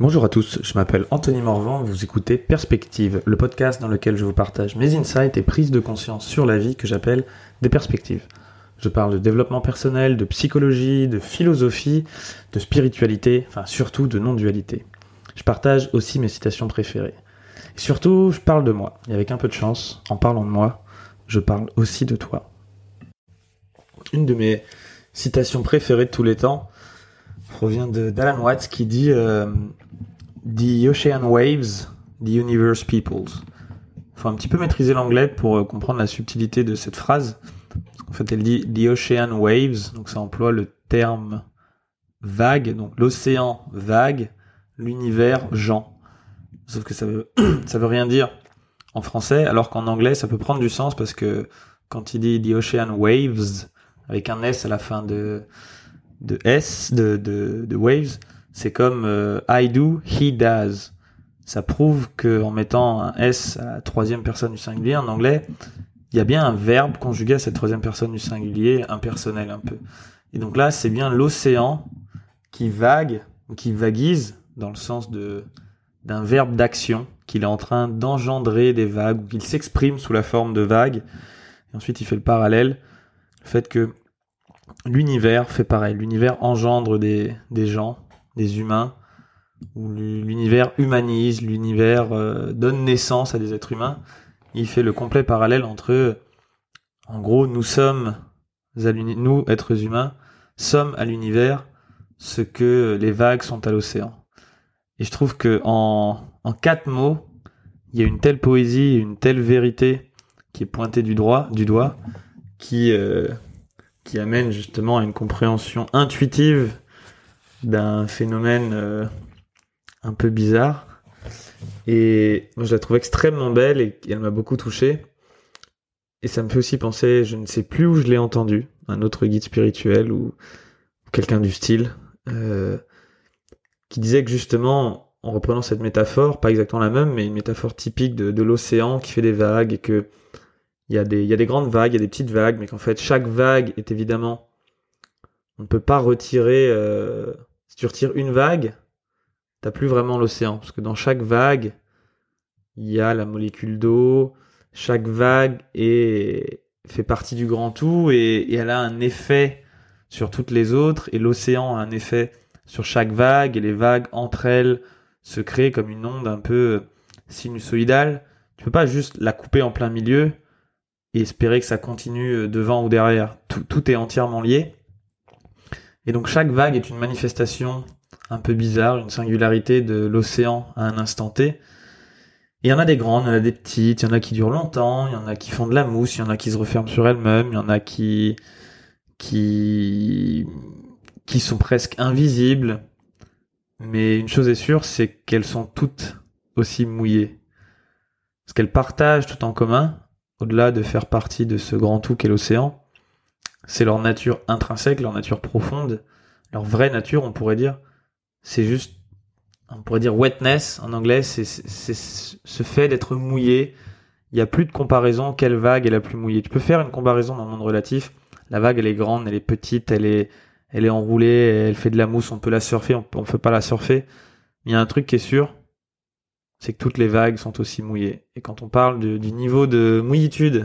Bonjour à tous, je m'appelle Anthony Morvan, vous écoutez Perspective, le podcast dans lequel je vous partage mes insights et prises de conscience sur la vie que j'appelle des perspectives. Je parle de développement personnel, de psychologie, de philosophie, de spiritualité, enfin surtout de non-dualité. Je partage aussi mes citations préférées. Et surtout, je parle de moi. Et avec un peu de chance, en parlant de moi, je parle aussi de toi. Une de mes citations préférées de tous les temps provient d'Alan Watts qui dit euh, The Ocean Waves, The Universe Peoples. Faut un petit peu maîtriser l'anglais pour euh, comprendre la subtilité de cette phrase. En fait, elle dit The Ocean Waves, donc ça emploie le terme vague, donc l'océan vague, l'univers Jean. Sauf que ça veut, ça veut rien dire en français, alors qu'en anglais, ça peut prendre du sens parce que quand il dit The Ocean Waves, avec un S à la fin de, de S, de, de, de Waves, c'est comme euh, I do, he does. Ça prouve que en mettant un S à la troisième personne du singulier en anglais, il y a bien un verbe conjugué à cette troisième personne du singulier, impersonnel un peu. Et donc là, c'est bien l'océan qui vague, qui vaguise, dans le sens de d'un verbe d'action, qu'il est en train d'engendrer des vagues, ou qu'il s'exprime sous la forme de vagues. Et ensuite, il fait le parallèle, le fait que l'univers fait pareil. L'univers engendre des, des gens, des humains, l'univers humanise, l'univers euh, donne naissance à des êtres humains. Il fait le complet parallèle entre, en gros, nous sommes, à nous, êtres humains, sommes à l'univers ce que les vagues sont à l'océan. Et je trouve que en, en quatre mots, il y a une telle poésie, une telle vérité qui est pointée du, du doigt, qui, euh, qui amène justement à une compréhension intuitive d'un phénomène euh, un peu bizarre. Et moi, je la trouve extrêmement belle et elle m'a beaucoup touché. Et ça me fait aussi penser, je ne sais plus où je l'ai entendu, un autre guide spirituel ou quelqu'un du style, euh, qui disait que justement, en reprenant cette métaphore, pas exactement la même, mais une métaphore typique de, de l'océan qui fait des vagues et que il y, a des, il y a des grandes vagues, il y a des petites vagues, mais qu'en fait chaque vague est évidemment, on ne peut pas retirer, euh, si tu retires une vague, t'as plus vraiment l'océan, parce que dans chaque vague, il y a la molécule d'eau, chaque vague est, fait partie du grand tout et, et, elle a un effet sur toutes les autres, et l'océan a un effet sur chaque vague, et les vagues entre elles se créent comme une onde un peu sinusoïdale. Tu peux pas juste la couper en plein milieu et espérer que ça continue euh, devant ou derrière. Tout, tout est entièrement lié. Et donc chaque vague est une manifestation un peu bizarre, une singularité de l'océan à un instant T. Il y en a des grandes, il y en a des petites, il y en a qui durent longtemps, il y en a qui font de la mousse, il y en a qui se referment sur elles-mêmes, il y en a qui qui qui sont presque invisibles. Mais une chose est sûre, c'est qu'elles sont toutes aussi mouillées. Ce qu'elles partagent tout en commun, au-delà de faire partie de ce grand tout qu'est l'océan, c'est leur nature intrinsèque, leur nature profonde, leur vraie nature, on pourrait dire. C'est juste, on pourrait dire wetness en anglais, c'est ce fait d'être mouillé. Il n'y a plus de comparaison, quelle vague est la plus mouillée. Tu peux faire une comparaison dans le monde relatif. La vague, elle est grande, elle est petite, elle est, elle est enroulée, elle fait de la mousse, on peut la surfer, on ne peut pas la surfer. Il y a un truc qui est sûr, c'est que toutes les vagues sont aussi mouillées. Et quand on parle du niveau de mouillitude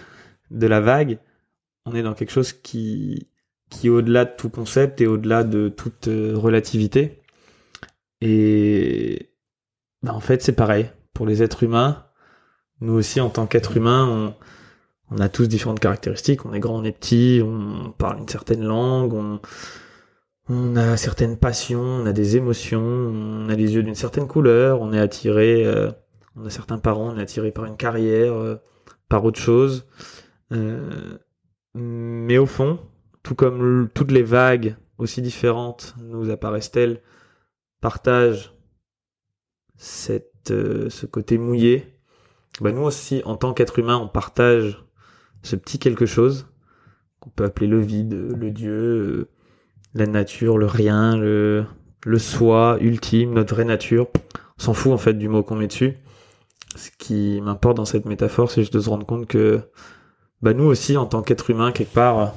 de la vague, on est dans quelque chose qui, qui au-delà de tout concept et au-delà de toute euh, relativité. Et bah en fait, c'est pareil. Pour les êtres humains, nous aussi, en tant qu'êtres humains, on, on a tous différentes caractéristiques. On est grand, on est petit, on parle une certaine langue, on, on a certaines passions, on a des émotions, on a les yeux d'une certaine couleur, on est attiré, euh, on a certains parents, on est attiré par une carrière, euh, par autre chose. Euh, mais au fond, tout comme toutes les vagues, aussi différentes nous apparaissent-elles, partagent cette, ce côté mouillé. Bah nous aussi, en tant qu'être humain, on partage ce petit quelque chose qu'on peut appeler le vide, le Dieu la nature, le rien, le, le soi ultime, notre vraie nature. On s'en fout en fait du mot qu'on met dessus. Ce qui m'importe dans cette métaphore, c'est juste de se rendre compte que bah, nous aussi, en tant qu'être humain, quelque part,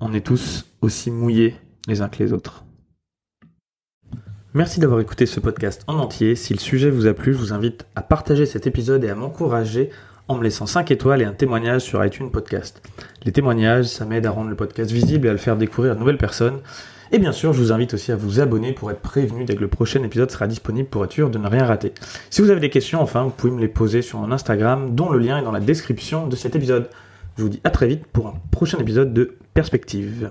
on est tous aussi mouillés les uns que les autres. Merci d'avoir écouté ce podcast en entier. Si le sujet vous a plu, je vous invite à partager cet épisode et à m'encourager en me laissant 5 étoiles et un témoignage sur iTunes Podcast. Les témoignages, ça m'aide à rendre le podcast visible et à le faire découvrir à de nouvelles personnes. Et bien sûr, je vous invite aussi à vous abonner pour être prévenu dès que le prochain épisode sera disponible pour être sûr de ne rien rater. Si vous avez des questions, enfin, vous pouvez me les poser sur mon Instagram, dont le lien est dans la description de cet épisode. Je vous dis à très vite pour un prochain épisode de Perspective.